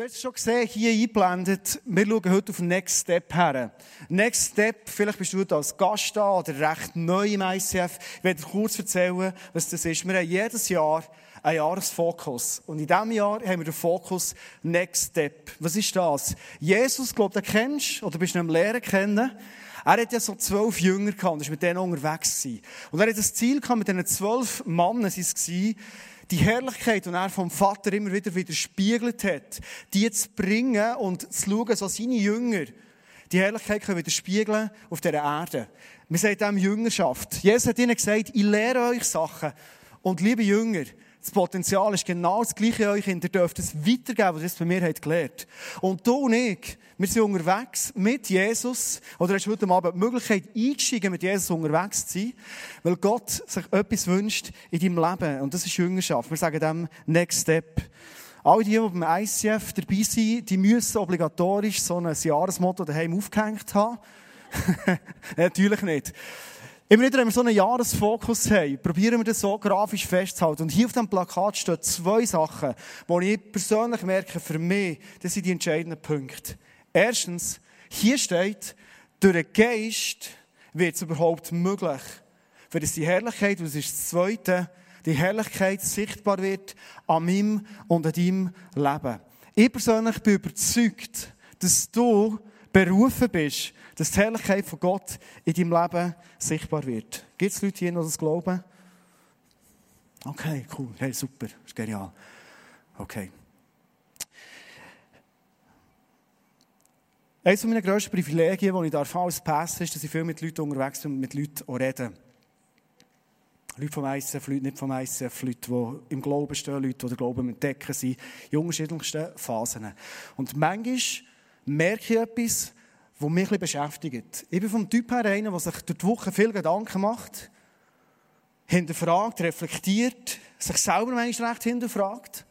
Du hast es schon gesehen, hier eingeblendet. Wir schauen heute auf Next Step her. Next Step, vielleicht bist du als Gast da oder recht neu im ICF. Ich werde dir kurz erzählen, was das ist. Wir haben jedes Jahr einen Jahresfokus. Und in diesem Jahr haben wir den Fokus Next Step. Was ist das? Jesus, glaube ich, den kennst oder bist du ihn am Lehren kennen. Er hat ja so zwölf Jünger gehabt und ist mit denen unterwegs gewesen. Und er hat das Ziel gehabt, mit diesen zwölf Männern, sie es die Herrlichkeit, die er vom Vater immer wieder widerspiegelt hat, die zu bringen und zu schauen, so seine Jünger, die Herrlichkeit können widerspiegeln auf dieser Erde. Wir sagen dem Jüngerschaft. Jesus hat ihnen gesagt, ich lehre euch Sachen. Und liebe Jünger, das Potenzial ist genau das Gleiche euch. Ihr dürft es weitergeben, was ihr bei mir habt gelernt. Und du und ich, wir sind unterwegs mit Jesus. Oder hast du heute Abend die Möglichkeit, einzusteigen, mit Jesus unterwegs zu sein. Weil Gott sich etwas wünscht in deinem Leben. Und das ist Jüngerschaft. Wir sagen dem Next Step. Alle die, die beim ICF dabei sind, die müssen obligatorisch so ein Jahresmotto daheim aufgehängt haben. Natürlich nicht. Immer wieder, wenn wir so einen Jahresfokus haben, probieren wir das so grafisch festzuhalten. Und hier auf dem Plakat stehen zwei Sachen, die ich persönlich merke, für mich, das sind die entscheidenden Punkte. Erstens, hier steht, durch den Geist wird es überhaupt möglich, für das die Herrlichkeit, und das ist das Zweite, die Herrlichkeit sichtbar wird an meinem und an deinem Leben. Ich persönlich bin überzeugt, dass du berufen bist, dass die Herrlichkeit von Gott in deinem Leben sichtbar wird. Gibt es Leute hier, die das glauben? Okay, cool. Hey, super. Ist genial. Okay. Eines meiner grössten Privilegien, die ich als Pastor ist, dass ich viel mit Leuten unterwegs bin und mit Leuten auch rede. Leute vom ICF, Leute nicht vom ICF, Leute, die im Glauben stehen, Leute, die den Glauben entdecken sind, in unterschiedlichsten Phasen. Und manchmal merke ich etwas, was mich ein bisschen beschäftigt. Ich bin vom Typ her einer, der sich durch die Woche viel Gedanken macht, hinterfragt, reflektiert, sich selber manchmal recht hinterfragt.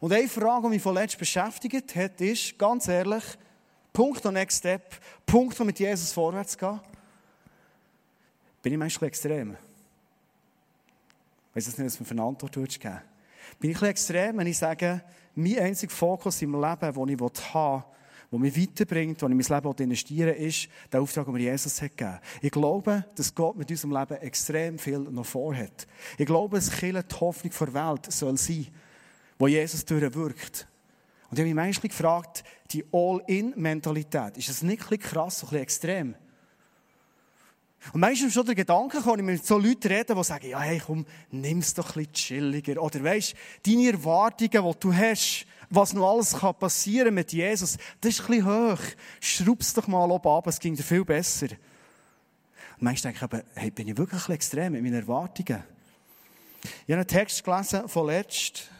Und eine Frage, die mich von letztem beschäftigt hat, ist, ganz ehrlich, Punkt und Next Step, Punkt, um mit Jesus vorwärts gehen, bin ich manchmal extrem. Ich weiß nicht, was mir für eine Antwort geben Bin ich ein extrem, wenn ich sage, mein einziger Fokus im Leben, den ich haben will, der mich weiterbringt, wo ich mein Leben investieren will, ist der Auftrag, den mir Jesus hat gegeben. Ich glaube, dass Gott mit unserem Leben extrem viel noch vorhat. Ich glaube, dass Kirche die Hoffnung der Welt soll sein, wo Jesus durchwirkt. Und ich habe mich manchmal gefragt, die All-In-Mentalität, ist das nicht ein bisschen krass, ein bisschen extrem? Und manchmal schon der Gedanke gekommen, mit so Leuten reden, die sagen, ja, hey, komm, es doch ein bisschen chilliger. Oder weisst, deine Erwartungen, die du hast, was noch alles passieren kann mit Jesus, das ist ein bisschen hoch. Schraub es doch mal oben ab, es ging dir viel besser. Und manchmal denke ich hey, bin ich wirklich ein extrem mit meinen Erwartungen? Ich habe einen Text gelesen von letzt,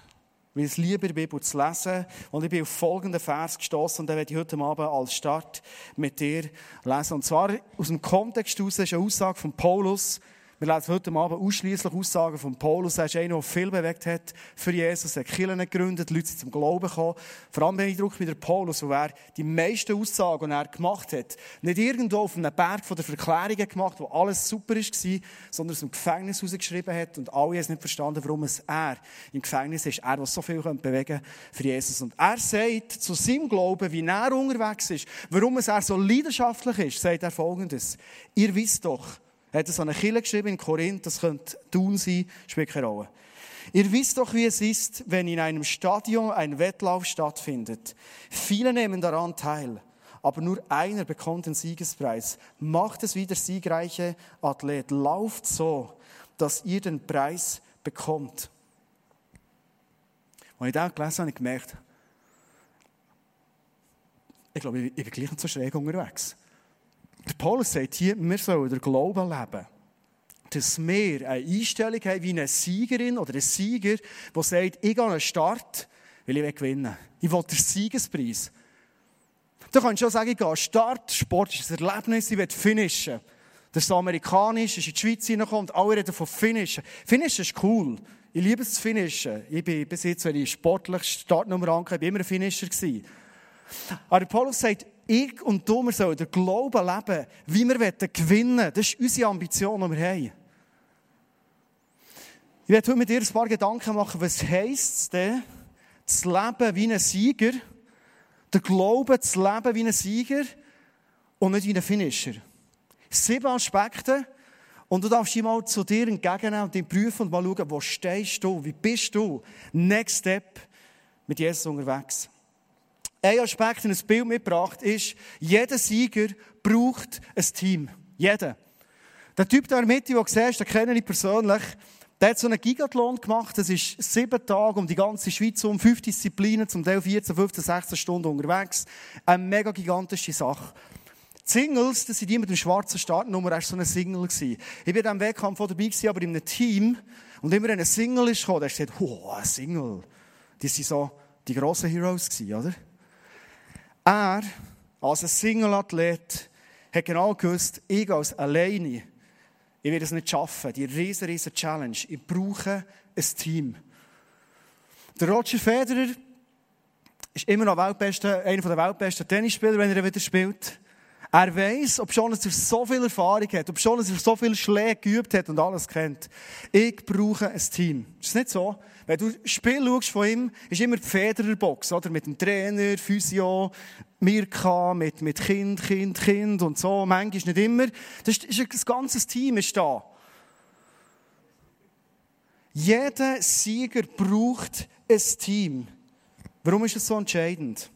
weil es liebe, die Bibel zu lesen. Und ich bin auf folgenden Vers gestoßen und den werde ich heute Abend als Start mit dir lesen. Und zwar aus dem Kontext heraus ist eine Aussage von Paulus, wir lesen heute Abend ausschließlich Aussagen von Paulus. Er ist einer, der viel bewegt hat für Jesus. Er hat Kirchen gegründet, Leute sind zum Glauben gekommen. Vor allem beeindruckt mit der Paulus, wo er die meisten Aussagen, die er gemacht hat, nicht irgendwo auf einem Berg von der Verklärungen gemacht, wo alles super war, sondern aus dem Gefängnis herausgeschrieben hat und alle haben nicht verstanden, warum es er im Gefängnis ist. Er, der so viel bewegen für Jesus. Und er sagt zu seinem Glauben, wie er unterwegs ist, warum es er so leidenschaftlich ist, sagt er folgendes. Ihr wisst doch, er hat so eine Kille geschrieben in Korinth, das könnte tun sein, spielt keine Rolle. Ihr wisst doch, wie es ist, wenn in einem Stadion ein Wettlauf stattfindet. Viele nehmen daran teil, aber nur einer bekommt den Siegespreis. Macht es wie der siegreiche Athlet. Lauft so, dass ihr den Preis bekommt. Als ich das gelesen habe, habe ich gemerkt, ich glaube, ich bin gleich so schräg unterwegs. Der Paulus sagt hier, wir sollen den Glauben leben. Dass wir eine Einstellung haben wie eine Siegerin oder ein Sieger, der sagt, ich gehe an den Start, weil ich gewinnen will. Ich will den Siegespreis. Du kannst schon sagen, ich gehe an den Start, Sport ist ein Erlebnis, ich will finishen. Das ist amerikanisch, ist in die Schweiz hineinkommt, alle reden von finishen. Finishen ist cool. Ich liebe es zu finishen. Ich bin bis jetzt, wenn ich sportlich Startnummer angehe, immer ein Finisher gewesen. Aber Paulus sagt, ich und du, wir sollen den Glauben leben, wie wir gewinnen wollen. Das ist unsere Ambition, die wir haben. Ich werde heute mit dir ein paar Gedanken machen, was heisst es denn, zu leben wie ein Sieger, Der Glaube zu leben wie ein Sieger und nicht wie ein Finisher. Sieben Aspekte. Und du darfst dich mal zu dir entgegennehmen und dich prüfen und mal schauen, wo stehst du, wie bist du. Next Step mit Jesus unterwegs. Ein Aspekt, den ein Bild mitgebracht ist, jeder Sieger braucht ein Team. Jeder. Der Typ da in der Mitte, den du siehst, den kenne ich persönlich, der hat so einen Gigathlon gemacht. Das ist sieben Tage um die ganze Schweiz um, fünf Disziplinen, zum Teil 14, 15, 16 Stunden unterwegs. Eine mega gigantische Sache. Die Singles, das sind die mit dem schwarzen Startnummer, das war so eine Single. Ich war in diesem Wettkampf dabei, aber in einem Team. Und immer ein Single ist gekommen, der hat gesagt, oh, ein Single. Die waren so die grossen Heroes, oder? Er, als ein Single-Athlet, hat genau gewusst, ich als alleine, ich werde es nicht schaffen. Die riesen, riesen Challenge. Ich brauche ein Team. Der Roger Federer ist immer noch Weltbeste, einer der weltbesten Tennisspieler, wenn er wieder spielt. Er weiß, ob schon er so viel Erfahrung hat, ob schon er so viele Schläge geübt hat und alles kennt. Ich brauche ein Team. Ist das nicht so? Wenn du Spiel schaust von ihm, ist immer die Federerbox, oder? Mit dem Trainer, Physio, Mirka, mit, mit Kind, Kind, Kind und so. Manchmal nicht immer. Das ist, ist ein ganzes Team ist da. Jeder Sieger braucht ein Team. Warum ist das so entscheidend?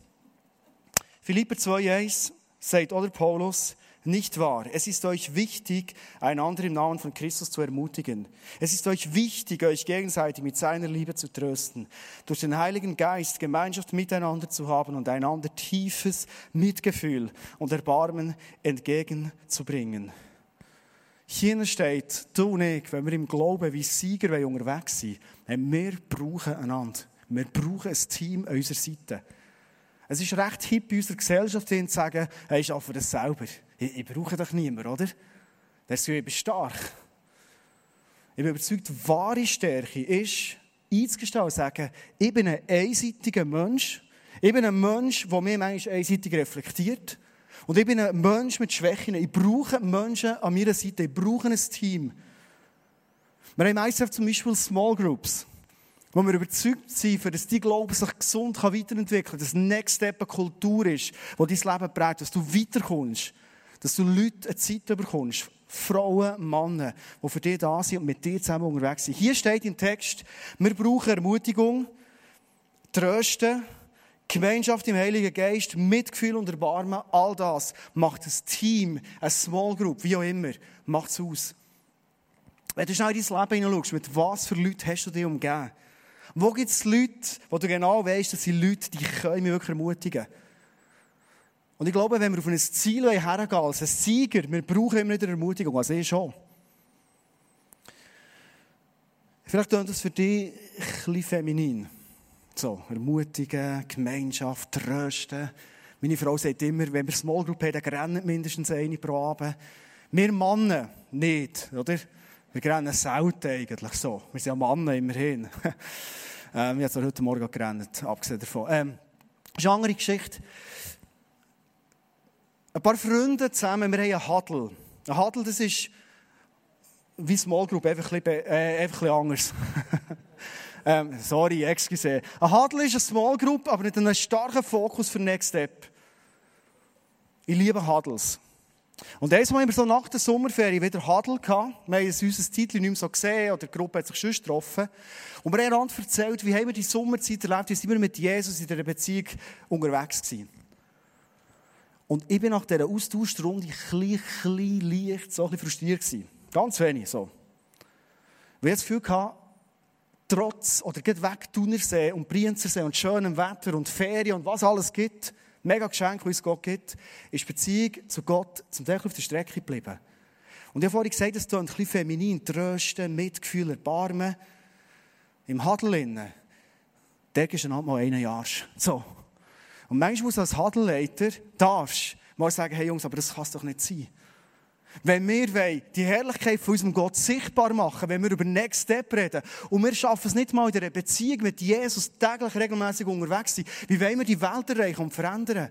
Philipper 2,1 sagt, oder Paulus, nicht wahr. Es ist euch wichtig, einander im Namen von Christus zu ermutigen. Es ist euch wichtig, euch gegenseitig mit seiner Liebe zu trösten, durch den Heiligen Geist Gemeinschaft miteinander zu haben und einander tiefes Mitgefühl und Erbarmen entgegenzubringen. Hier steht, du und ich, wenn wir im Glauben wie Sieger unterwegs sind, wir brauchen einander. Wir brauchen ein Team an unserer Seite. Es ist recht hip in unserer Gesellschaft zu sagen, hey, ich arbeite das selber. Ich, ich brauche doch niemanden, oder? Das ist ich stark. Ich bin überzeugt, wahre Stärke ist, einzugestehen und zu sagen, ich bin ein einseitiger Mensch. Ich bin ein Mensch, der mich manchmal einseitig reflektiert. Und ich bin ein Mensch mit Schwächen. Ich brauche Menschen an meiner Seite. Ich brauche ein Team. Wir haben meistens zum Beispiel Small Groups wo wir überzeugt sind, dass dein Glaube sich gesund weiterentwickeln kann, dass Next Step eine Kultur ist, die dein Leben prägt, dass du weiterkommst, dass du Leute eine Zeit bekommst, Frauen, Männer, die für dich da sind und mit dir zusammen unterwegs sind. Hier steht im Text, wir brauchen Ermutigung, Trösten, Gemeinschaft im Heiligen Geist, Mitgefühl und Erbarmen, all das macht ein Team, eine Small Group, wie auch immer, macht es aus. Wenn du schnell in dein Leben hineinschaust, mit was für Leuten hast du dich umgeben? Wo gibt es Leute, wo du genau weißt, dass sind Leute, die können mich wirklich ermutigen. Und ich glaube, wenn wir auf ein Ziel hergehen als ein Sieger, wir brauchen immer wieder Ermutigung, also ich schon. Vielleicht klingt das für dich ein bisschen feminin. So, ermutigen, Gemeinschaft, trösten. Meine Frau sagt immer, wenn wir Small Group haben, dann rennen mindestens eine pro Abend. Wir Männer nicht, oder? Wir rennen selten eigentlich so. Wir sind ja Männer immerhin. ähm, ich habe heute Morgen gerannt, abgesehen davon. Ähm, das ist eine andere Geschichte. Ein paar Freunde zusammen, wir haben einen Huddle. Ein Huddle, das ist wie Small Group, einfach ein bisschen, äh, einfach ein bisschen anders. ähm, sorry, excuse. Ein Huddle ist eine Small Group, aber mit einem starken Fokus für Next Step. Ich liebe Huddles. Und eines haben wir so nach der Sommerferien wieder Huddle gehabt. Wir haben unser Titel nicht mehr so gesehen, oder die Gruppe hat sich schon getroffen. Und wir haben erzählt, wie haben wir die Sommerzeit erlebt, wie sind wir mit Jesus in dieser Beziehung unterwegs gewesen. Und ich bin nach dieser Austauschrunde ein bisschen, leicht, so ein frustriert gewesen. Ganz wenig, so. Weil ich das Gefühl hatte, trotz, oder geht weg, Thunersee und Brienzersee und schönem Wetter und Ferien und was alles gibt, mega Geschenk, das uns Gott gibt, ist die Beziehung zu Gott zum Teil auf der Strecke geblieben. Und ich habe vorhin gesagt, es klingt ein bisschen feminin, trösten, Mitgefühl, Erbarmen. Im Hadeln, da ist er mal einen Jahr. So. Und manchmal muss als Hadelleiter, darfst mal sagen, hey Jungs, aber das kann es doch nicht sein. Wenn wir die Herrlichkeit von unserem Gott sichtbar machen, wenn wir über Next Step reden und wir schaffen es nicht mal in einer Beziehung mit Jesus täglich regelmäßig unterwegs sind, wie wollen wir die Welt erreichen und verändern?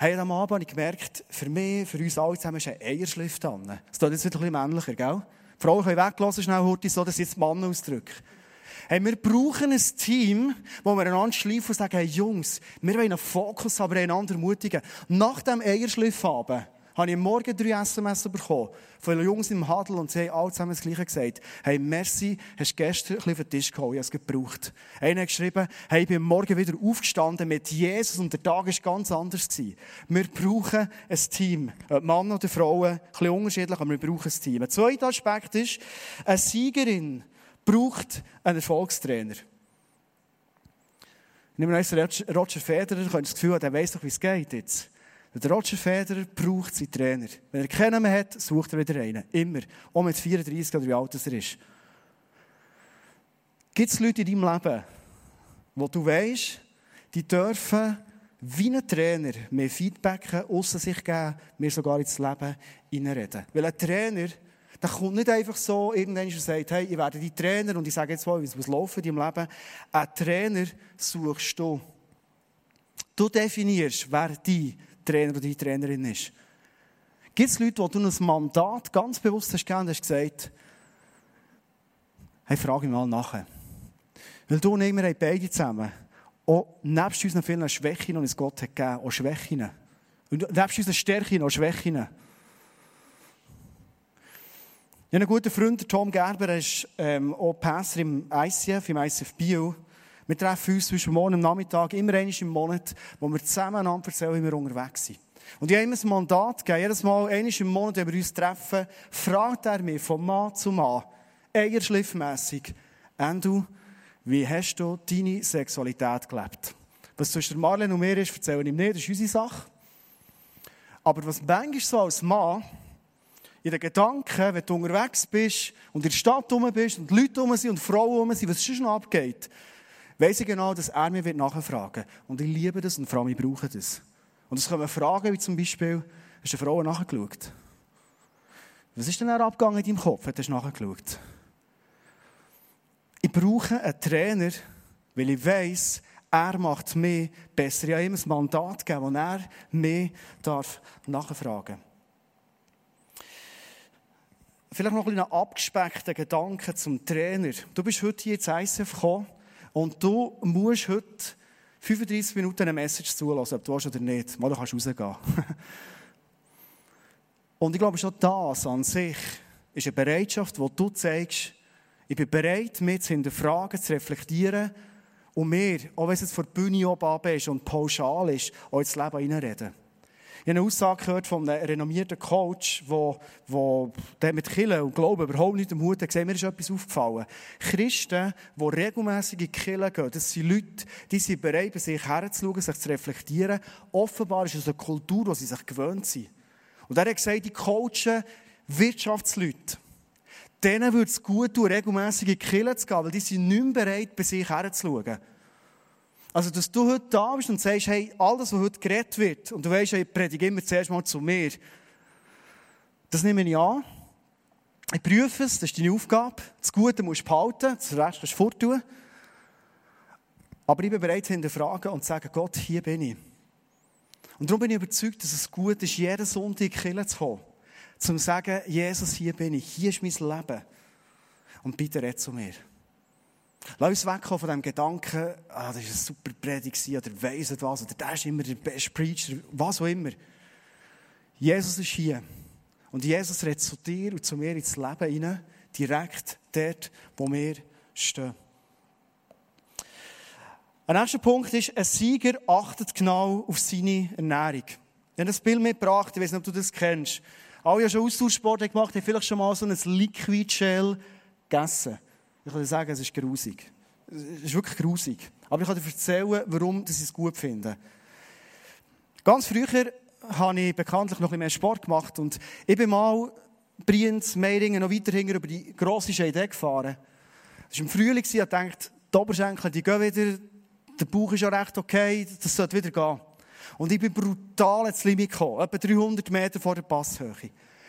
Hey, am Abend habe ich gemerkt, für mich, für uns alle zusammen ist ein Eierschliff dran. Das ist jetzt wieder ein bisschen männlicher, gell? Die Frauen können weglassen, schnell heute so, dass ich jetzt Mann ausdrücke. Hey, wir brauchen ein Team, wo wir einander schleifen und sagen, hey Jungs, wir wollen einen Fokus, aber einander ermutigen. Nach dem Eierschliffabend habe ich Morgen drei SMS bekommen von Jungs im Hadel und sie haben alle zusammen das Gleiche gesagt. Hey, merci, hast gestern ein bisschen auf den Tisch geholt, ich habe es gebraucht. Einer hat geschrieben, hey, ich bin morgen wieder aufgestanden mit Jesus und der Tag war ganz anders. Gewesen. Wir brauchen ein Team. Mann oder Frauen, ein bisschen unterschiedlich, aber wir brauchen ein Team. Ein zweiter Aspekt ist, eine Siegerin braucht einen Erfolgstrainer. Wir uns Roger Federer, habe das Gefühl, der weiss doch, wie es geht jetzt. Der Roger Federer braucht seinen Trainer. Wenn er keinen mehr hat, sucht er wieder einen. Immer. Auch mit 34 oder wie alt er ist. Gibt es Leute in deinem Leben, wo du weißt, die dürfen wie ein Trainer mehr Feedback außer sich geben, mir sogar ins Leben hineinreden. Weil ein Trainer, der kommt nicht einfach so irgendwann und sagt, hey, ich werde die Trainer und ich sage jetzt mal, wie es laufen in deinem Leben. Ein Trainer suchst du. Du definierst, wer die Trainer oder die Trainerin ist. Gibt es Leute, wo du ein Mandat ganz bewusst hast gegeben und hast gesagt, hey, frage mich mal nachher. Weil du und ich, wir haben beide zusammen, auch nebst unseren vielen Schwächen, die uns Gott hat gegeben, auch Schwächen. Und nebst unseren Stärken auch Schwächen. Ich habe einen guten Freund, Tom Gerber, er ist ähm, auch Pastor im ICF, im ICF Bio. Wir treffen uns zwischen morgen und Nachmittag immer einmal im Monat, wo wir zusammen erzählen, wie wir unterwegs sind. Und ich habe immer ein Mandat gegeben. Jedes Mal, einmal im Monat, wenn wir uns treffen, fragt er mich von Mann zu Mann, eierschliffmässig, Andrew, wie hast du deine Sexualität gelebt? Was zwischen Marlene und mir ist, erzähle ich ihm nicht, das ist unsere Sache. Aber was manchmal so als Mann in den Gedanken, wenn du unterwegs bist und in der Stadt rum bist und Leute rum sind und Frauen rum sind, was schon abgeht, weiss ich genau, dass er mir nachfragen wird. Und ich liebe das und vor allem, ich brauche das. Und es kommen Fragen wie zum Beispiel, hast du eine Frau nachgeschaut? Was ist denn abgegangen in deinem Kopf, wenn du nachgeschaut Ich brauche einen Trainer, weil ich weiss, er macht mich besser. Ich habe ihm ein Mandat gegeben, wo er mich darf nachfragen darf. Vielleicht noch ein abgespeckter Gedanke zum Trainer. Du bist heute hier ins ICF gekommen und du musst heute 35 Minuten eine Message zulassen, ob du willst oder nicht. Mal, du kannst rausgehen. Und ich glaube, schon das an sich ist eine Bereitschaft, wo du zeigst, ich bin bereit, mich zu hinterfragen, zu reflektieren und mir, auch wenn es jetzt vor der Bühne oben ist und pauschal ist, auch ins Leben hineinreden. Ich habe eine Aussage gehört von einem renommierten Coach, der, mit Killen und Glauben überhaupt nicht im Hut hat. Mir ist etwas aufgefallen. Christen, die regelmässig in Kirche gehen, das sind Leute, die sind bereit, bei sich herzuschauen, sich zu reflektieren. Offenbar ist es eine Kultur, die sie sich gewöhnt sind. Und er hat gesagt, die coachen Wirtschaftsleute. Denen würde es gut tun, regelmässig in die Kirche zu gehen, weil die sind nicht bereit, bei sich herzuschauen. Also, dass du heute da bist und sagst, hey, alles, was heute geredet wird, und du weißt, ich predige immer zuerst mal zu mir, das nehme ich an. Ich prüfe es, das ist deine Aufgabe. Das Gute musst du behalten, das Rest kannst du forttun. Aber ich bin bereit zu hinterfragen und zu sagen, Gott, hier bin ich. Und darum bin ich überzeugt, dass es gut ist, jeden Sonntag in die Kirche zu kommen. Zum zu sagen, Jesus, hier bin ich, hier ist mein Leben. Und bitte red zu mir. Lass uns wegkommen von dem Gedanken, ah, das war eine super Predigt oder weiss was, oder der ist immer der beste Preacher, was auch immer. Jesus ist hier. Und Jesus redet zu dir und zu mir ins Leben hinein, direkt dort, wo wir stehen. Ein nächster Punkt ist, ein Sieger achtet genau auf seine Ernährung. Ich habe das Bild mitgebracht, ich weiß nicht, ob du das kennst. Alle haben schon Austauschsport gemacht, haben vielleicht schon mal so ein Liquid Shell gegessen. Ich kann dir sagen, es ist grusig. Es ist wirklich grusig. Aber ich kann dir erzählen, warum ich es gut finde. Ganz früher habe ich bekanntlich noch ein bisschen mehr Sport gemacht und ich bin mal Brienz, Meiringen noch weiter über die grosse Scheide gefahren. Es war im Frühling, ich dachte, die Oberschenkel die gehen wieder, der Bauch ist ja recht okay, das sollte wieder gehen. Und ich bin brutal ins Limit gekommen, etwa 300 Meter vor der Passhöhe.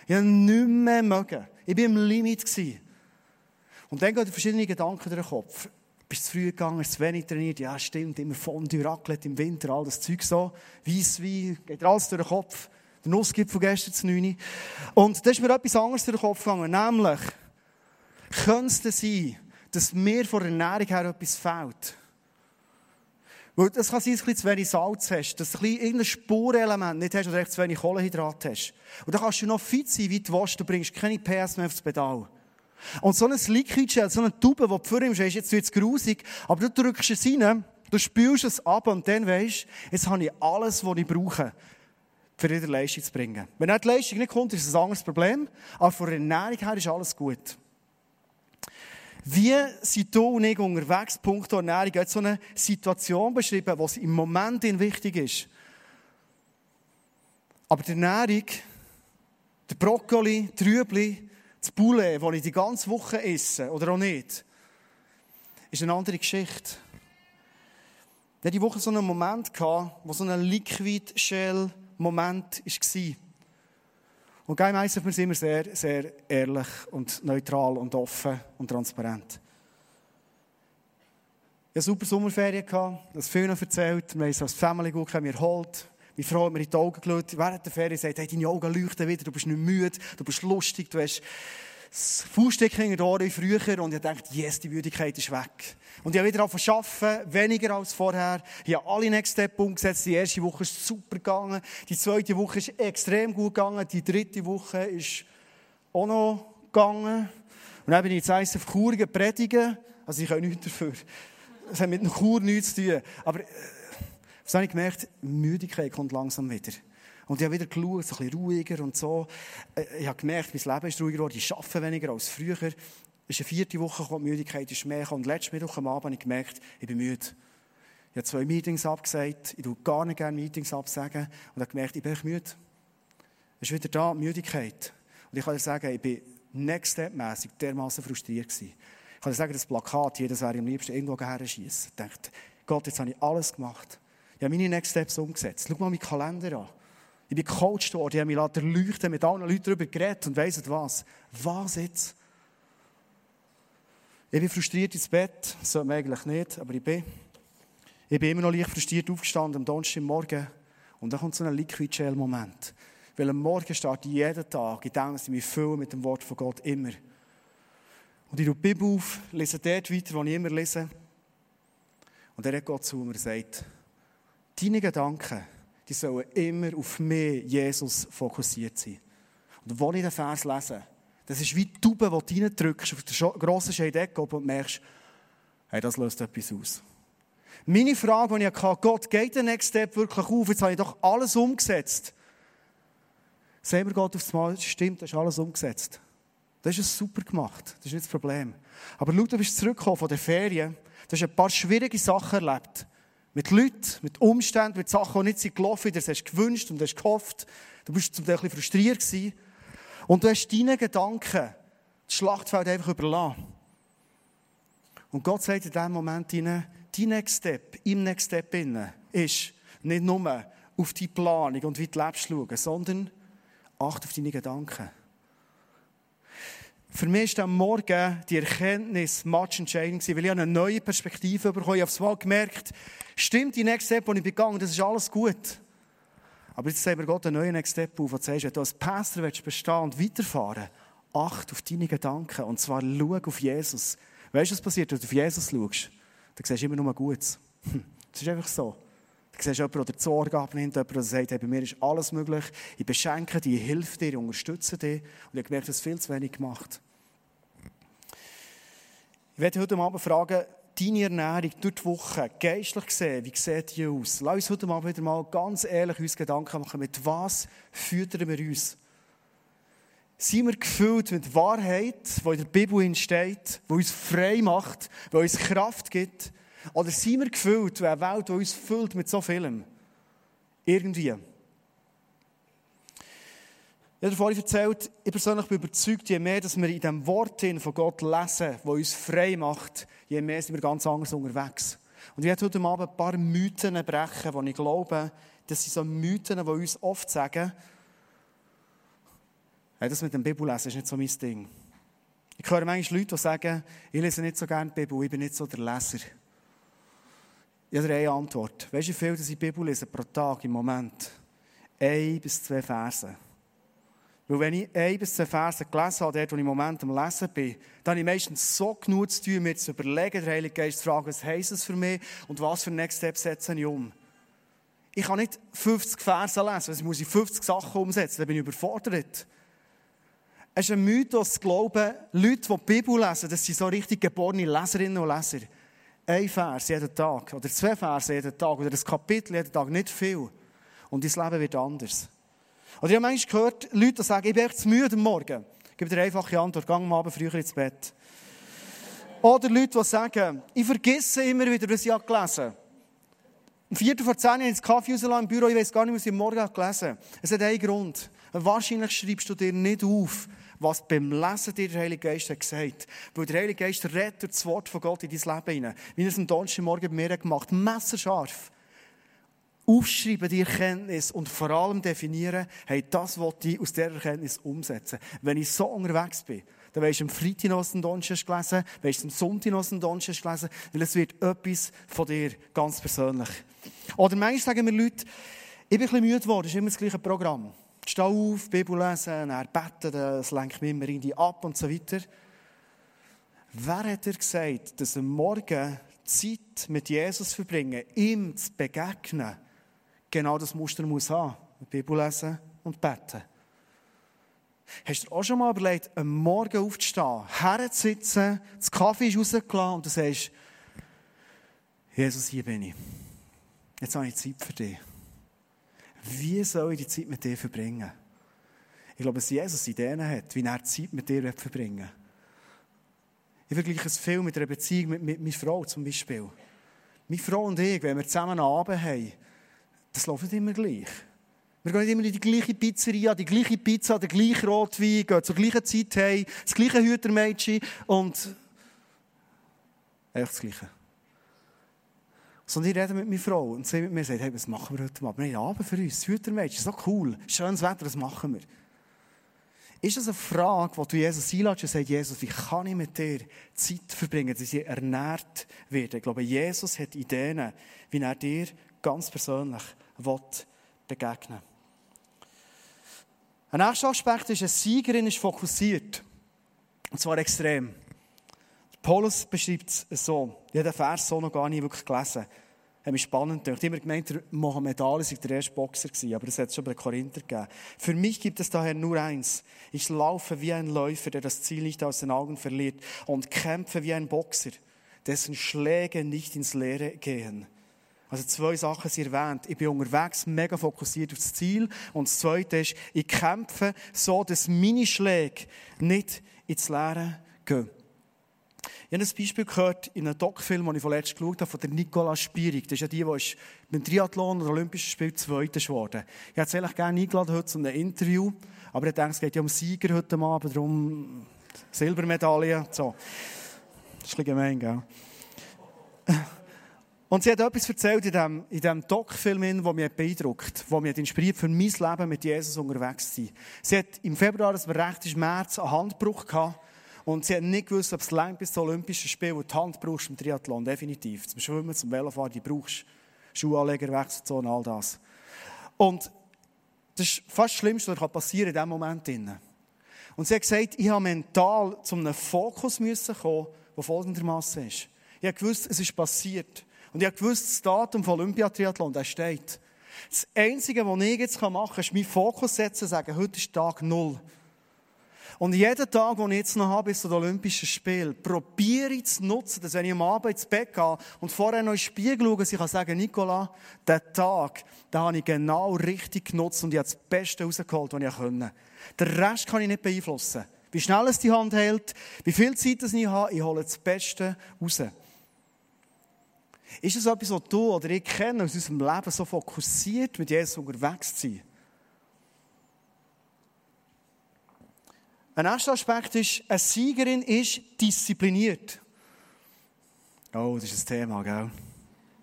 Ich habe nicht mehr mögen. Ich war im Limit. Gewesen. Und dann gehen verschiedene Gedanken durch den Kopf. Bist zu früh gegangen, zu wenig trainiert? Ja, stimmt, immer Fondue, Raclette im Winter, all das Zeug so. Weisswein, geht alles durch den Kopf. Der Nussgipfel gestern zu 9. Und da ist mir etwas anderes durch den Kopf gegangen, nämlich, könnte es sein, dass mir von der Ernährung her etwas fehlt. Weil das kann sein, dass du zu wenig Salz hast, dass du irgendein Spurelement nicht hast oder zu wenig Kohlenhydrate hast. Und dann kannst du noch fit sein, wie du willst, du bringst keine PS mehr aufs Pedal. Und so ein Liquid Gel, so eine Tube, die du vor ihm ist, jetzt es grusig, aber du drückst es rein, du spülst es ab und dann weisst jetzt habe ich alles, was ich brauche, für ihre Leistung zu bringen. Wenn die Leistung nicht kommt, ist es ein anderes Problem, aber von der Ernährung her ist alles gut. Wie sind du und ich unterwegs, Punkt Ernährung? Er hat so eine Situation beschrieben, was im Moment wichtig ist. Aber die Ernährung, der Brokkoli, die Rüebli, das Poulet, das ich die ganze Woche esse, oder auch nicht, ist eine andere Geschichte. Ich hatte die Woche so einen Moment, wo so ein Liquid Shell Moment war. Und Meisser wir sind immer sehr, sehr ehrlich und neutral und offen und transparent. Ich hatte super Sommerferien, das viel noch erzählt, wir haben so als Family gut wir erholt. Meine Frau hat mir in die Augen geschaut, während der Ferien sagt, hey, deine Augen leuchten wieder, du bist nicht müde, du bist lustig, du hast das Faustdick hinter den Ohren früher und ich dachte, yes, die Müdigkeit ist weg. Und ich habe wieder angefangen zu arbeiten, weniger als vorher. Ich habe alle Next Step umgesetzt. Die erste Woche ist super gegangen. Die zweite Woche ist extrem gut gegangen. Die dritte Woche ist auch noch gegangen. Und dann bin ich jetzt eins auf Chur predigen. Also ich kann nichts dafür. Das hat mit einer Chur nichts zu tun. Aber, äh, was habe ich gemerkt? Müdigkeit kommt langsam wieder. Und ich habe wieder geschaut, so ein bisschen ruhiger und so. Äh, ich habe gemerkt, mein Leben ist ruhiger geworden. Ich arbeite weniger als früher. Es ist eine vierte Woche gekommen, die Müdigkeit ist mehr Und letzten Mittwoch am Abend habe ich gemerkt, ich bin müde. Ich habe zwei Meetings abgesagt. Ich tue gar nicht gerne Meetings absagen. Und habe gemerkt, ich bin müde. Es ist wieder da, Müdigkeit. Und ich kann dir sagen, ich bin Next Step-mässig dermaßen frustriert gewesen. Ich kann dir sagen, das Plakat, jedes wäre am liebsten irgendwo her schießen. Ich dachte, Gott, jetzt habe ich alles gemacht. Ich habe meine Next Steps umgesetzt. Schau mal meinen Kalender an. Ich bin gecoacht worden, ich habe mich leuchten, mit allen Leuten darüber geredet und weiss was. Was jetzt? Ich bin frustriert ins Bett, sollte man eigentlich nicht, aber ich bin. Ich bin immer noch leicht frustriert aufgestanden am Donnerstagmorgen und dann kommt so ein Liquid Gel Moment. Weil am Morgen starte ich jeden Tag, ich denke, dass ich mich fülle mit dem Wort von Gott, immer. Und ich lese die Bibel auf, lese dort weiter, wo ich immer lese. Und dann hat Gott zu mir gesagt, deine Gedanken, die sollen immer auf mich, Jesus, fokussiert sein. Und wenn ich den Vers lese, das ist wie die Tube, die du reindrückst auf der grossen Scheidecke und merkst, hey, das löst etwas aus. Meine Frage, die ich hatte, Gott, geht der Next Step wirklich auf? Jetzt habe ich doch alles umgesetzt. Sehen wir Gott aufs Mal, stimmt, das ist alles umgesetzt. Das ist super gemacht. Das ist nicht das Problem. Aber schau, du bist zurückgekommen von der Ferien. Du hast ein paar schwierige Sachen erlebt. Mit Leuten, mit Umständen, mit Sachen, die nicht sind gelaufen, das hast du gewünscht und hast gehofft. Du bist zum Teil ein bisschen frustriert gewesen. Und du hast deinen Gedanken das Schlachtfeld einfach überlassen. Und Gott sagt in diesem Moment dein Next Step, im Next Step innen, ist nicht nur auf die Planung und wie du lebst schauen, sondern acht auf deine Gedanken. Für mich ist am Morgen die Erkenntnis much entscheidend weil ich eine neue Perspektive bekommen habe. Ich habe es mal gemerkt, stimmt die Next Step, die ich begangen das ist alles gut. Aber jetzt sehen wir Gott einen neuen Next Step auf, und sagst, wenn du als Pastor willst bestehen und weiterfahren acht auf deine Gedanken. Und zwar schau auf Jesus. Weißt du, was passiert, wenn du auf Jesus schaust? Dann siehst du immer nur Gutes. Das ist einfach so. Du siehst jemanden, der die Sorge abnimmt, jemanden, der sagt, hey, bei mir ist alles möglich, ich beschenke dich, ich helfe dir, ich unterstütze dich. Und ich habe gemerkt, das viel zu wenig gemacht. Ich werde heute Abend fragen, deine Ernährung durch die Woche, geistlich gesehen, wie sieht die aus? Lass uns heute Abend wieder mal ganz ehrlich uns Gedanken machen, mit was füttern wir uns? Sind wir gefüllt mit Wahrheit, die in der Bibel entsteht, die uns frei macht, die uns Kraft gibt? Oder sind wir gefüllt mit einer Welt, die uns füllt mit so vielem? Irgendwie. Ich habe vorhin erzählt, ich persönlich bin überzeugt, je mehr dass wir in dem Wort von Gott lesen, das uns frei macht, je mehr sind wir ganz anders unterwegs. Und ich werde heute Abend ein paar Mythen brechen, die ich glaube, das sind so Mythen, die uns oft sagen, hey, das mit dem Bibellesen ist nicht so mein Ding. Ich höre manchmal Leute, die sagen, ich lese nicht so gerne die Bibel, ich bin nicht so der Leser. Ich habe eine Antwort. Weißt du, wie viel ich die Bibel lese pro Tag im Moment? Ein bis zwei Verse. Weil wenn ich ein bis zwei gelesen habe, dort, wo ich im Moment am Lesen bin, dann habe ich meistens so genug zu tun, mir zu überlegen, der Heilige Geist zu fragen, was heisst es für mich und was für Next Step setze ich um. Ich kann nicht 50 Verse lesen, also muss ich 50 Sachen umsetzen, dann bin ich überfordert. Es ist ein Mythos zu glauben, Leute, die die Bibel lesen, das sind so richtig geborene Leserinnen und Leser. Ein Vers jeden Tag, oder zwei Verse jeden Tag, oder ein Kapitel jeden Tag, nicht viel. Und dein Leben wird anders. Oder ich habe manchmal gehört, Leute die sagen, ich bin echt zu müde am Morgen. Ich gebe dir eine einfache Antwort, geh am Abend früher ins Bett. Oder Leute, die sagen, ich vergesse immer wieder, was ich gelesen habe. Um Viertel vor zehn habe ich ins Kaffee rausgelassen im Büro, ich weiß gar nicht, was ich am Morgen gelesen habe. Es hat einen Grund. Wahrscheinlich schreibst du dir nicht auf, was beim Lesen dir der Heilige Geist hat gesagt. Weil der Heilige Geist rettet das Wort von Gott in dein Leben hinein. Wie er es am Donnerstagmorgen bei mir gemacht hat. Messerscharf aufschreiben, die Erkenntnis und vor allem definieren, hey, das wollte ich aus dieser Erkenntnis umsetzen. Wenn ich so unterwegs bin, dann weisst du am Freitag noch den Donnerstag gelesen, weisst du am Sonntag noch den Donnerstag gelesen, weil es wird etwas von dir ganz persönlich. Oder manchmal sagen mir Leute, ich bin ein bisschen müde geworden, das ist immer das gleiche Programm. Steh auf, Bibel lesen, dann beten, das lenkt mich immer irgendwie ab und so weiter. Wer hat dir gesagt, dass am Morgen Zeit mit Jesus verbringen, ihm zu begegnen, genau das Muster muss haben. Die Bibel lesen und beten. Hast du auch schon mal überlegt, am Morgen aufzustehen, herzusitzen, das Kaffee ist rausgelassen und du sagst, Jesus, hier bin ich. Jetzt habe ich Zeit für dich. Wie soll ich die Zeit mit dir verbringen? Ich glaube, dass Jesus Ideen hat, wie er Zeit mit dir verbringen will. Ich vergleiche es viel mit einer Beziehung mit, mit meiner Frau zum Beispiel. Meine Frau und ich, wenn wir zusammen einen Abend haben, das läuft nicht immer gleich. Wir gehen nicht immer in die gleiche Pizzeria, die gleiche Pizza, den gleichen Rotwein, gehen zur gleichen Zeit heim, das gleiche Hütermädchen und einfach das Gleiche. Sondern ich rede mit meiner Frau und sie mit mir sagt, hey, was machen wir heute Abend? Wir haben Abend für uns, Hütermädchen, so cool, schönes Wetter, das machen wir. Ist das eine Frage, die du Jesus einlässt und sagst, Jesus, wie kann ich mit dir Zeit verbringen, dass ich ernährt werde? Ich glaube, Jesus hat Ideen, wie er dir ganz persönlich begegnen Ein nächster Aspekt ist, eine Siegerin ist fokussiert. Und zwar extrem. Paulus beschreibt es so. Ich habe den Vers so noch gar nicht wirklich gelesen. Hat mich spannend gedacht. Ich habe immer gemeint, Mohammed Ali sei der erste Boxer gewesen, aber das hat es schon bei den Korinther gegeben. Für mich gibt es daher nur eins. Ich laufe wie ein Läufer, der das Ziel nicht aus den Augen verliert und kämpfe wie ein Boxer, dessen Schläge nicht ins Leere gehen. Also zwei Sachen sind erwähnt. Ich bin unterwegs, mega fokussiert auf das Ziel. Und das Zweite ist, ich kämpfe so, dass meine Schläge nicht ins Leere gehen. Ich habe ein Beispiel gehört in einem Doc-Film, den ich vorletzt geschaut habe, von der Nicola Spierig. Das ist ja die, die beim Triathlon oder Olympischen Spiel Zweiter geworden Ich hätte sie eigentlich gerne eingeladen heute zu einem Interview, aber ich denke, es geht ja um Sieger heute Abend, darum Silbermedaille. So. Das ist ein bisschen gemein, gell? Und sie hat etwas erzählt in diesem, in diesem Doc-Film, der mich beeindruckt, der mich inspiriert, für mein Leben mit Jesus unterwegs zu sein. Sie hat im Februar, das war recht März, einen Handbruch gehabt. Und sie hat nicht gewusst, ob es lang bis zum Olympischen Spiel, wo die Hand brauchst im Triathlon, definitiv. Zum Schwimmen, zum Velofahren, die brauchst Schuhanleger, Wechselzone, all das. Und das ist fast das Schlimmste, was passieren in diesem Moment. Und sie hat gesagt, ich habe mental zu einem Fokus kommen, der folgendermaßen ist. Ich habe gewusst, es ist passiert. Und ich habe gewusst, das Datum von Olympiatriathlon, das steht. Das Einzige, was ich jetzt machen kann, ist meinen Fokus setzen und sagen, heute ist Tag Null. Und jeden Tag, den ich jetzt noch habe, bis zu den Olympischen Spielen, probiere ich zu nutzen, dass wenn ich am Abend ins Bett gehe und vorher noch in den Spiegel schaue, ich kann sagen, Nicola, den Tag, den habe ich genau richtig genutzt und ich habe das Beste rausgeholt, was ich konnte. Den Rest kann ich nicht beeinflussen. Wie schnell es die Hand hält, wie viel Zeit ich habe, ich hole das Beste raus. Ist es etwas, was du oder ich kennen aus unserem Leben, so fokussiert mit Jesus unterwegs zu sein? Ein nächster Aspekt ist, eine Siegerin ist diszipliniert. Oh, das ist ein Thema, gell? Haben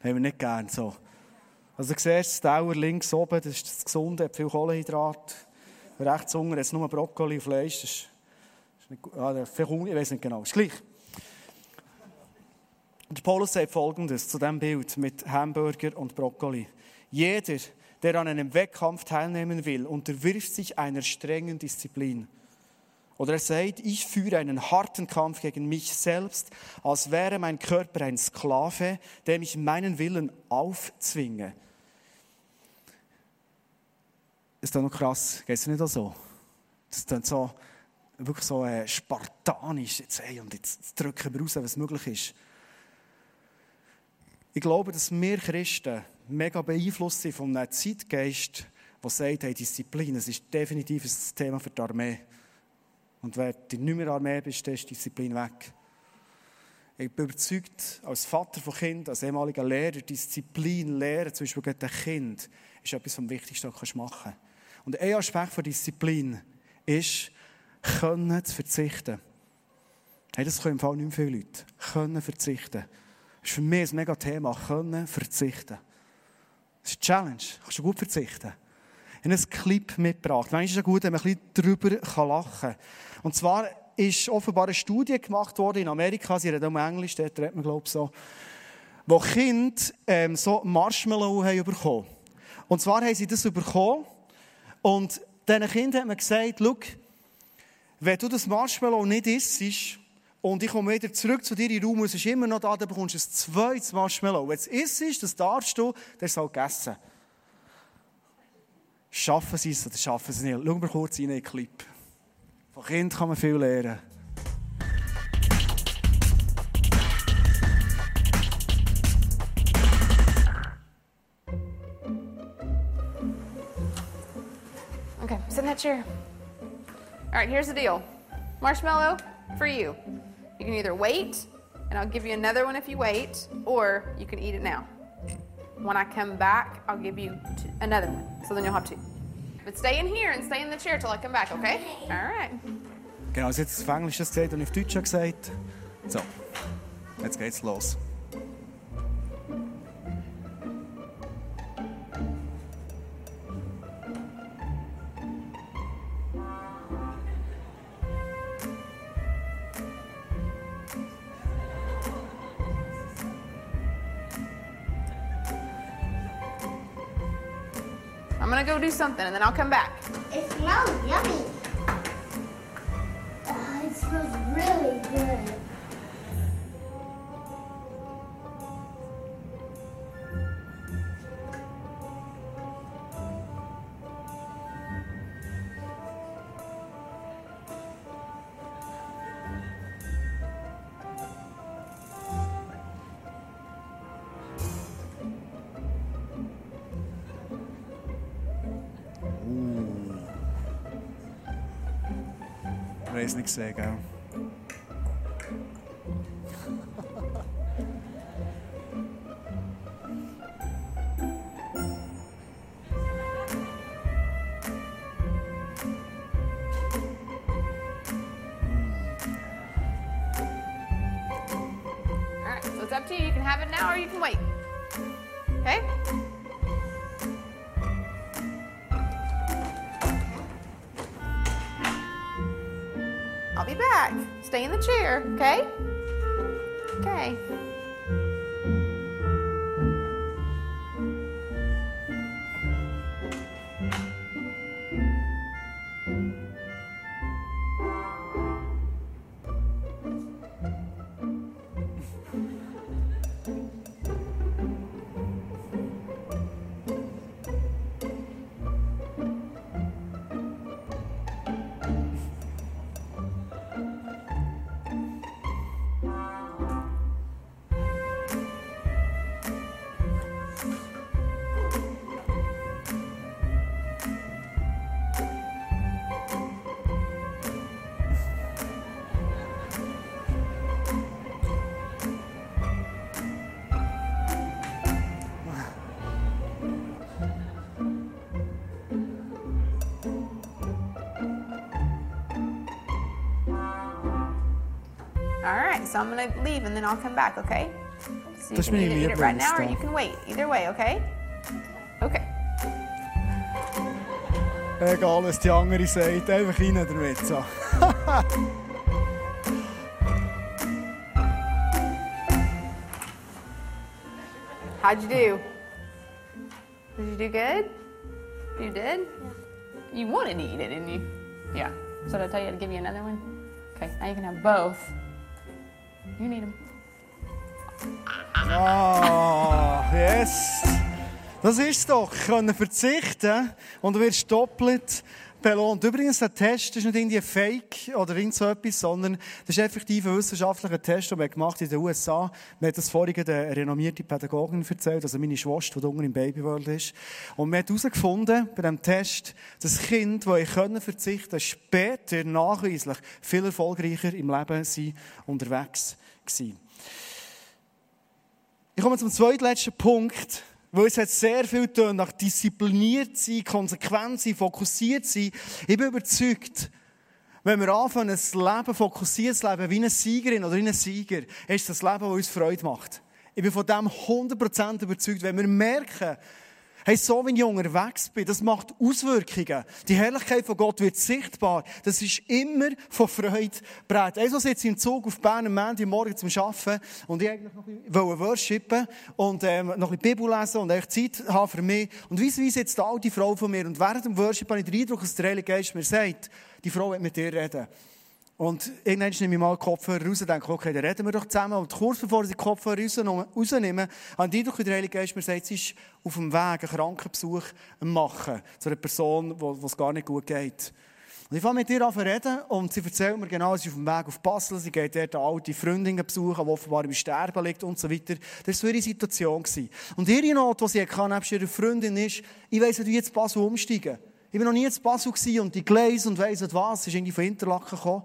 wir nicht gern so. Also du siehst, das Dauer links oben, das ist das Gesunde, hat viel Kohlenhydrat. Rechts unten es nur Brokkoli Fleisch. Das ist, nicht, ah, viel, ich weiß nicht genau, ist gleich. Und Paulus sagt folgendes zu diesem Bild mit Hamburger und Brokkoli. Jeder, der an einem Wettkampf teilnehmen will, unterwirft sich einer strengen Disziplin. Oder er sagt, ich führe einen harten Kampf gegen mich selbst, als wäre mein Körper ein Sklave, dem ich meinen Willen aufzwinge. Ist das noch krass? Geht es nicht auch so? Das ist dann so, wirklich so äh, spartanisch. Jetzt, hey, und jetzt drücken wir raus, was möglich ist. Ich glaube, dass wir Christen mega beeinflusst sind von einem Zeitgeist, der sagt, hey, Disziplin, das ist definitiv ein Thema für die Armee. Und wenn du nicht mehr Armee bist, dann ist Disziplin weg. Ich bin überzeugt, als Vater von Kind, als ehemaliger Lehrer, Disziplin lehren, zum Beispiel gegen ein Kind, ist etwas vom Wichtigsten, was du machen kannst. Und ein Aspekt von Disziplin ist, können zu verzichten. Hey, das können im Fall nicht mehr viele Leute. Können verzichten. Ist für mich ein mega Thema. Können verzichten. Das ist eine Challenge. Kannst du gut verzichten. Ich habe einen Clip mitgebracht. Manchmal ist es gut, wenn man ein bisschen darüber lachen kann. Und zwar ist offenbar eine Studie gemacht worden in Amerika, sie reden um Englisch, dort redet man glaube ich so, wo Kinder ähm, so Marshmallow haben bekommen. Und zwar haben sie das bekommen und diesen Kindern hat man gesagt, schau, wenn du das Marshmallow nicht isst und ich komme wieder zurück zu dir in den Raum es ist immer noch da, dann bekommst du ein zweites Marshmallow. Wenn es isst, das darfst du, dann soll gegessen. Schaffen sie es oder schaffen sie es nicht? Schauen wir kurz in den Clip. Von Kind kann man viel lernen. Okay, sit in that chair. All right, here's the deal marshmallow for you. You can either wait, and I'll give you another one if you wait, or you can eat it now. When I come back, I'll give you two, another one. So then you'll have two. But stay in here and stay in the chair till I come back, okay? All right. Genau, jetzt auf Englisch gesagt und auf Deutsch gesagt. So, jetzt geht's los. Go do something and then I'll come back. It smells yummy. Uh, it smells really good. Ich weiß the chair, okay? Okay. So I'm gonna leave and then I'll come back, okay? So you Das can either eat it right now or you can wait. Either way, okay? Okay. Egal, was die andere sagt, einfach rein damit. So. How'd you do? Did you do good? You did? You wanted to eat it, didn't you? Yeah. So did I tell you to give you another one? Okay, now you can have both. You need them. Ah, yes. Das ist doch, können verzichten und du wirst doppelt belohnt. Übrigens, der Test ist nicht irgendwie Fake oder irgend so etwas, sondern das ist effektiv ein wissenschaftlicher Test, den wir gemacht in den USA. Wir haben das vorhin der renommierte Pädagogin erzählt, also meine Schwester, die unten im Babyworld ist. Und wir haben herausgefunden, bei diesem Test, dass Kinder, die können verzichten später nachweislich viel erfolgreicher im Leben sind, unterwegs waren. Ich komme zum zweitletzten Punkt. Weil es hat sehr viel tun nach diszipliniert sein, konsequent sein, fokussiert sein. Ich bin überzeugt, wenn wir anfangen, ein Leben fokussiert zu leben, wie eine Siegerin oder ein Sieger, ist das Leben, das uns Freude macht. Ich bin von dem 100% überzeugt. Wenn wir merken, Hey, so wie ich unterwegs bin, das macht Auswirkungen. Die Herrlichkeit von Gott wird sichtbar. Das ist immer von Freude prägt. Also sitze ich im Zug auf Bern am morgen zum Arbeiten und ich eigentlich noch ein worshipen und ähm, noch ein bisschen Bibel lesen und echt Zeit haben für mich. Und wie wie sitzt eine alte Frau von mir und während dem Worship habe ich den Eindruck, dass der Heilige Geist mir sagt, die Frau wird mit dir reden. Und irgendwann nehme ich mal den Kopfhörer raus und denke, okay, dann reden wir doch zusammen. Und kurz bevor ich den Kopfhörer rausnehme, habe ich durch den Heiligen Geist mir gesagt, sie ist auf dem Weg einen Krankenbesuch machen zu einer Person, wo, es gar nicht gut geht. Und ich fange mit ihr an zu reden und sie erzählt mir genau, sie ist auf dem Weg auf Basel, sie geht dort eine alte Freundin besuchen, die offenbar im Sterben liegt und so weiter. Das war ihre Situation. Und ihre Not, die sie hatte, nebst ihrer Freundin ist, ich weiss nicht, wie jetzt Basel umsteigen. Ich war noch nie in Basel und die Gleise und weiss nicht was, ist irgendwie von Interlaken gekommen.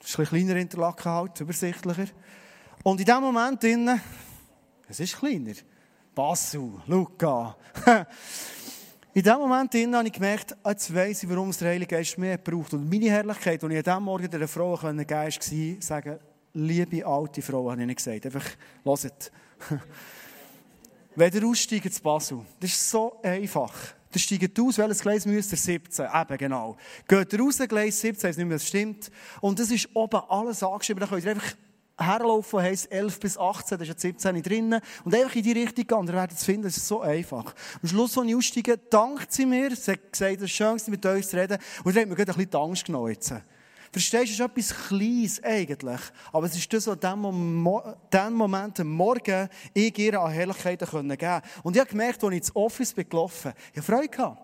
Das ist ein kleiner Interlaken halt, übersichtlicher. Und in dem Moment drinnen, es ist kleiner, Basel, Luca. in dem Moment drinnen habe ich gemerkt, jetzt weiss ich, warum es der Heilige Geist mehr braucht. Und meine Herrlichkeit, die ich an diesem Morgen der Frau geben konnte, sagen, liebe alte Frau, habe ich nicht gesagt. Einfach, hört. Wenn ihr aussteigt zu Basel, das ist so einfach. Dann steigt aus, welches Gleis müsst ihr? 17. Eben, genau. Geht ihr raus, Gleis 17, weiß nicht mehr, stimmt. Und das ist oben alles angeschrieben. Dann könnt ihr einfach herlaufen, heisst 11 bis 18, da ist jetzt 17 drin. Und einfach in die Richtung gehen, und ihr werdet es finden, es ist so einfach. Am Schluss, als ich aussteige, dankt sie mir, sie hat gesagt, es ist schön, mit euch zu reden. Und dann hat mir gerade ein bisschen die Angst genommen jetzt. Verstehst du, es ist etwas Kleines eigentlich. Aber es ist das, was in diesem Moment am Morgen ich ihr an Herrlichkeiten geben konnte. Und ich habe gemerkt, als ich ins Office bin gelaufen bin, ich Freude.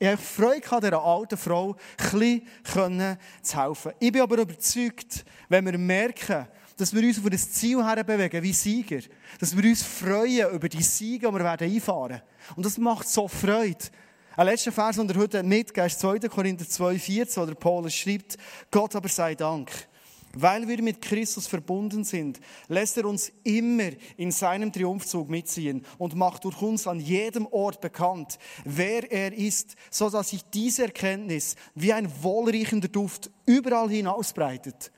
Ich habe Freude gehabt, dieser alten Frau ein zu helfen. Ich bin aber überzeugt, wenn wir merken, dass wir uns auf ein Ziel herbewegen, wie Sieger, dass wir uns freuen über die Siege, die wir einfahren werden. Und das macht so Freude. Ein letzter Vers, den er heute mitgeben ist 2. Korinther 2, 14, wo der Paulus schreibt, Gott aber sei Dank. Weil wir mit Christus verbunden sind, lässt er uns immer in seinem Triumphzug mitziehen und macht durch uns an jedem Ort bekannt, wer er ist, so dass sich diese Erkenntnis wie ein wohlriechender Duft überall hinausbreitet.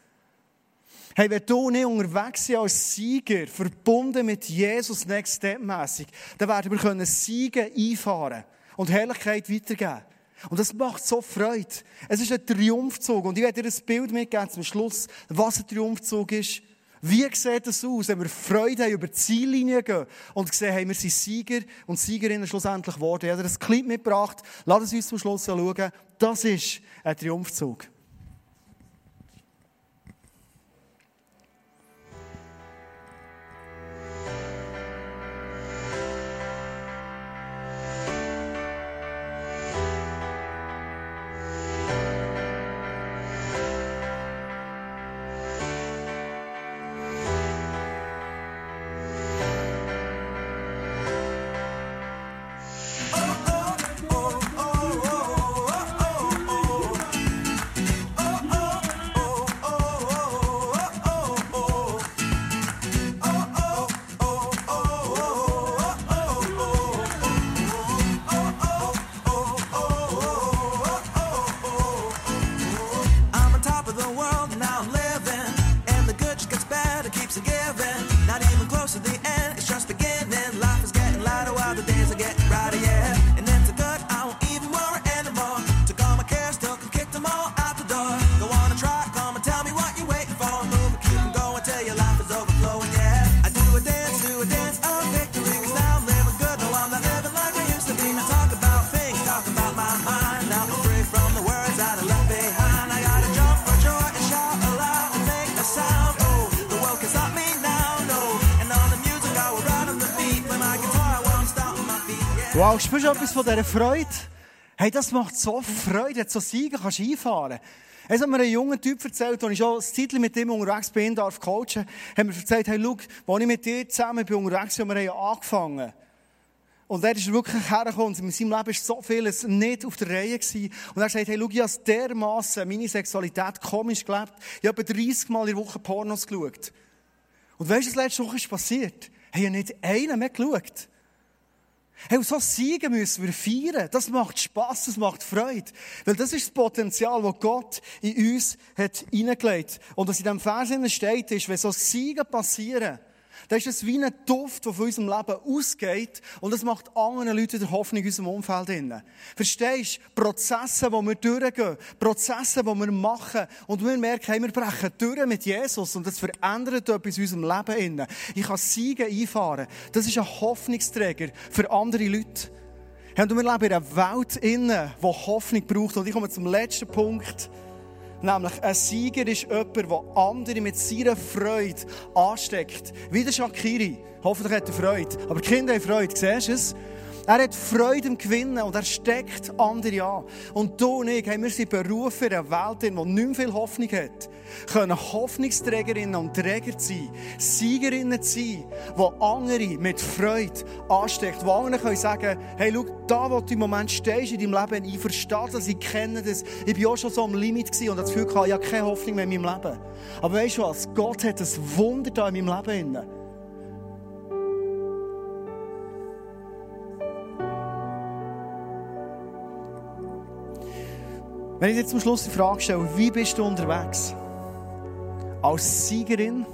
Hey, wenn du nicht unterwegs sind als Sieger, verbunden mit Jesus Next Step mässig, dann werden wir können Siege einfahren können und Herrlichkeit weitergeben. Und das macht so Freude. Es ist ein Triumphzug. Und ich werde dir ein Bild mitgeben zum Schluss, was ein Triumphzug ist. Wie sieht das aus, wenn wir Freude haben, über die Ziellinie gehen und sehen, hey, wir sind Sieger und Siegerinnen schlussendlich geworden. Ich habe dir ein Clip mitgebracht. Lass es uns zum Schluss anschauen. Das ist ein Triumphzug. Wow, spürst du etwas von dieser Freude? Hey, das macht so Freude, so Siegen kannst einfahren. Es hat mir ein junger Typ erzählt, als ich schon das Titel mit ihm unterwegs bin, darf coachen, hat mir erzählt, hey, schau, als ich mit dir zusammen bin unterwegs bin, wir haben angefangen. Und er ist wirklich hergekommen in seinem Leben war so vieles nicht auf der Reihe gewesen. Und er sagt, hey, schau, ich habe dermassen meine Sexualität komisch gelebt. Ich habe 30 Mal in der Woche Pornos geschaut. Und weißt du, was letzte Woche ist passiert? Ich habe nicht einen mehr geschaut. Hey, so Siegen müssen wir feiern. Das macht Spass, das macht Freude. Weil das ist das Potenzial, das Gott in uns hat hineingelegt. Und was in diesem Vers steht, ist, wenn so Siegen passieren, dann ist wie ein Duft, der von unserem Leben ausgeht und das macht anderen Leuten der Hoffnung in unserem Umfeld. Verstehst du? Prozesse, die wir durchgehen, Prozesse, die wir machen und wir merken, hey, wir brechen durch mit Jesus und das verändert etwas in unserem Leben. Ich kann Siegen einfahren. Das ist ein Hoffnungsträger für andere Leute. Und wir leben in einer Welt, die Hoffnung braucht. Und ich komme zum letzten Punkt. Nämlich, ein Sieger ist jemand, der andere mit seiner Freude ansteckt. Wie der Shakiri. Hoffentlich hat er Freude. Aber die Kinder haben Freude. Siehst du es? Er hat Freude im Gewinnen und er steckt andere an. Und du und ich, hey, wir sind berufen in einer Welt, die nicht mehr viel Hoffnung hat, können Hoffnungsträgerinnen und Träger sein, Siegerinnen sein, die andere mit Freude ansteckt, die anderen können sagen, hey, schau, da, wo du im Moment stehst in deinem Leben, ich verstehe das, ich kenne das, ich war auch schon so am Limit und habe das Gefühl ich habe keine Hoffnung mehr in meinem Leben. Aber weißt du was? Gott hat ein Wunder da in meinem Leben. Wenn ich jetzt zum Schluss die Frage stelle, wie bist du unterwegs? Als Siegerin?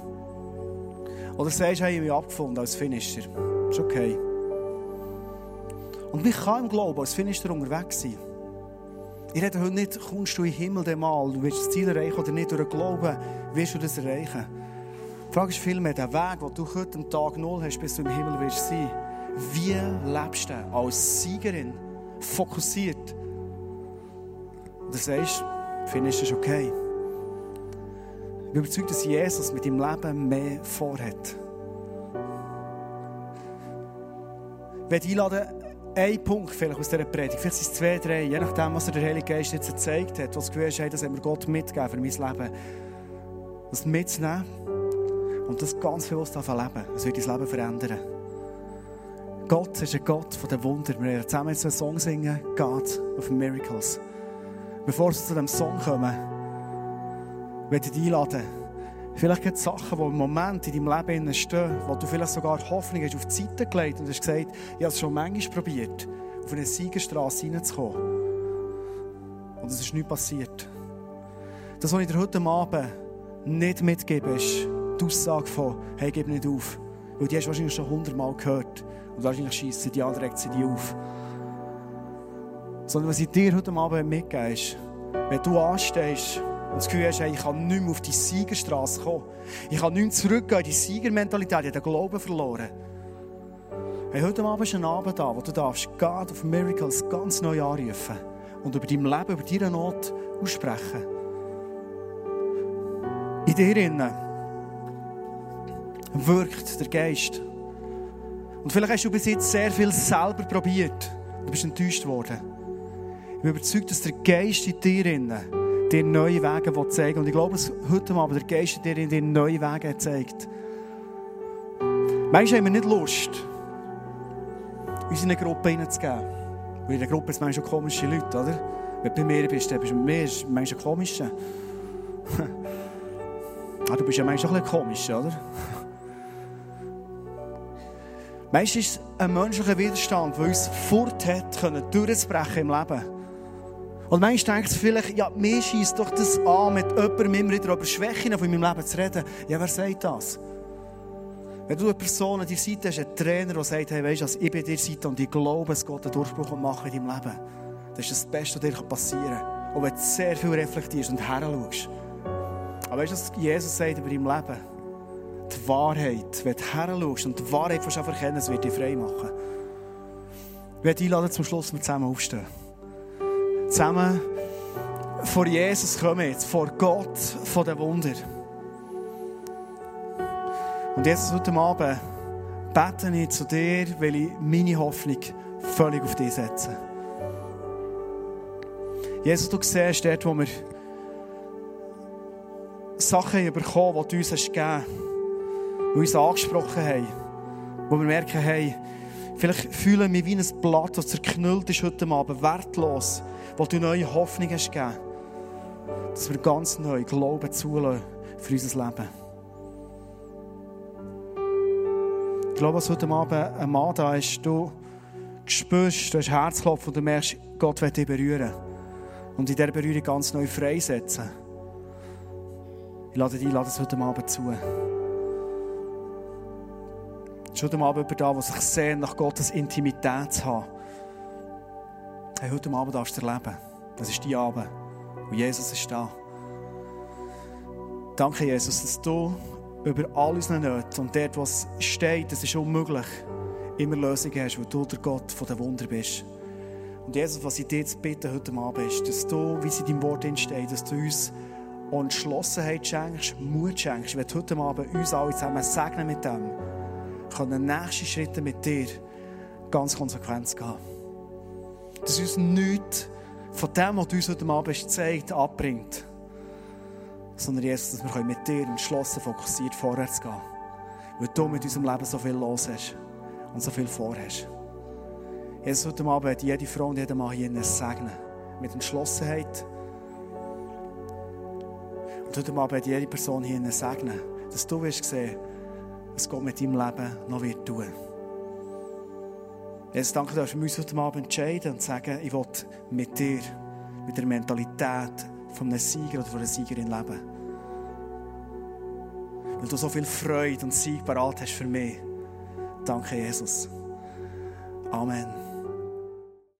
Oder sagst du, ich mich abgefunden als Finisher? Ist okay. Und wie kann im Glauben als Finisher unterwegs sein? Ich rede heute nicht, kommst du in den Himmel dem Mal, du willst das Ziel erreichen oder nicht, durch den Glauben wirst du das erreichen. Die Frage ist vielmehr, der Weg, den du heute am Tag Null hast, bis du im Himmel wirst sein, wie lebst du als Siegerin, fokussiert, oder sagst, findest du es okay? Ich bin überzeugt, dass Jesus mit deinem Leben mehr vorhat. Ich werde einladen, ein Punkt vielleicht aus dieser Predigt, vielleicht sind es zwei, drei, je nachdem, was der Heilige Geist jetzt gezeigt hat, was du hast, hey, das hat mir Gott mitgegeben für mein Leben. Das mitzunehmen und das ganz bewusst leben. Das wird dein Leben verändern. Gott ist ein Gott der Wunder. Wir werden zusammen jetzt einen Song singen, God of Miracles. Bevor wir zu diesem Song kommen, möchte ich dich einladen. Vielleicht gibt es Sachen, die im Moment in deinem Leben stehen, wo du vielleicht sogar Hoffnung hast auf die Seite gelegt und hast gesagt, ich habe es schon manchmal probiert, auf eine Siegerstraße hineinzukommen. Und es ist nichts passiert. Das, was ich dir heute Abend nicht mitgebe, ist die Aussage von, hey, gib nicht auf. Weil die hast du wahrscheinlich schon hundertmal gehört. Und wahrscheinlich schießen die anderen sie die auf. Sondern was ich dir heute Abend mitgebe, ist, wenn du anstehst und das Gefühl hast, hey, ich kann nicht mehr auf die Siegerstraße kommen, ich kann nicht zurückgehen in die Siegermentalität, ich habe den Glauben verloren. Hey, heute Abend ist ein Abend da, wo du darfst God of Miracles ganz neu anrufen und über dein Leben, über deine Not aussprechen. In dir innen wirkt der Geist. Und vielleicht hast du bis jetzt sehr viel selber probiert. Du bist enttäuscht worden. Bin überzeugt, dass der Geist in dir dir neue Wege zeigen Und ich glaube, dass heute Abend der Geist in dir, dir neue Wege zeigt. Manchmal haben wir nicht Lust, uns in eine Gruppe hineinzugeben. Weil in der Gruppe sind manchmal komische Leute, oder? Wenn du bei mir bist, dann bist du mit mir manchmal komisch. ah, du bist ja manchmal ein bisschen komisch, oder? Meistens ist ein menschlicher Widerstand, der uns fort hat, durchzubrechen im Leben. Und manchmal denkst du vielleicht, ja, mir schießt doch das an, mit jemandem immer wieder über Schwächen von meinem Leben zu reden. Ja, wer sagt das? Wenn du eine Person an deiner Seite hast, einen Trainer, der sagt, hey, weißt du, ich bin dir Seite und ich glaube, dass Gott einen Durchbruch machen in deinem Leben. Das ist das Beste, was dir passieren kann. Und wenn du sehr viel reflektierst und her schaust. Aber weißt du, was Jesus sagt über dein Leben? Die Wahrheit, wenn du her schaust und die Wahrheit von erkennen, es wird dich frei machen. Ich werde einladen, zum Schluss wir zusammen aufstehen zusammen vor Jesus kommen jetzt, vor Gott von den Wunder. Und Jesus heute Abend bete ich zu dir, weil ich meine Hoffnung völlig auf dich setze. Jesus, du siehst dort, wo wir Sachen bekommen, die du uns gegeben hast, die uns angesprochen haben, wo wir merken, hey, vielleicht fühlen wir wie ein Blatt, das zerknüllt ist heute Abend, wertlos, wo du neue Hoffnung hast gegeben, dass wir ganz neu Glauben zulassen für unser Leben. Ich glaube, dass heute Abend ein Mann da ist, du spürst, du hast Herzklopfen und du merkst, Gott will dich berühren. Und in dieser Berührung ganz neu freisetzen. Ich lade dich lade es heute Abend zu. Heute Abend jemand da, der sich sehnt, nach Gottes Intimität zu haben. Hey, heute Abend darfst du erleben. Das ist die Abend. Und Jesus ist da. Danke, Jesus, dass du über all unsere Nöte und dort, was steht, das ist unmöglich, immer Lösungen hast, weil du der Gott von den Wunder bist. Und Jesus, was ich dir jetzt bitte heute Abend ist, dass du, wie es in deinem Wort steht, dass du uns Entschlossenheit schenkst, Mut schenkst. Ich werde heute Abend uns alle zusammen segnen mit dem, können nächste Schritte mit dir ganz konsequent gehen. Dass uns nichts von dem, was du uns heute Abend gezeigt abbringt sondern Jesus, dass wir mit dir entschlossen, fokussiert vorwärts gehen Weil du mit unserem Leben so viel los hast und so viel vorhast. Jesus, heute Abend hat jede Frau und jeder Mann hier segnen. Mit Entschlossenheit. Und heute Abend hat jede Person hier segnen, dass du wirst sehen, was Gott mit deinem Leben noch wird tun. Jesus, danke, dass wir uns heute Abend entscheiden und sagen, ich will mit dir, mit der Mentalität von einem Sieger oder von einer Siegerin leben. Weil du so viel Freude und Sieg parat hast für mich. Danke, Jesus. Amen.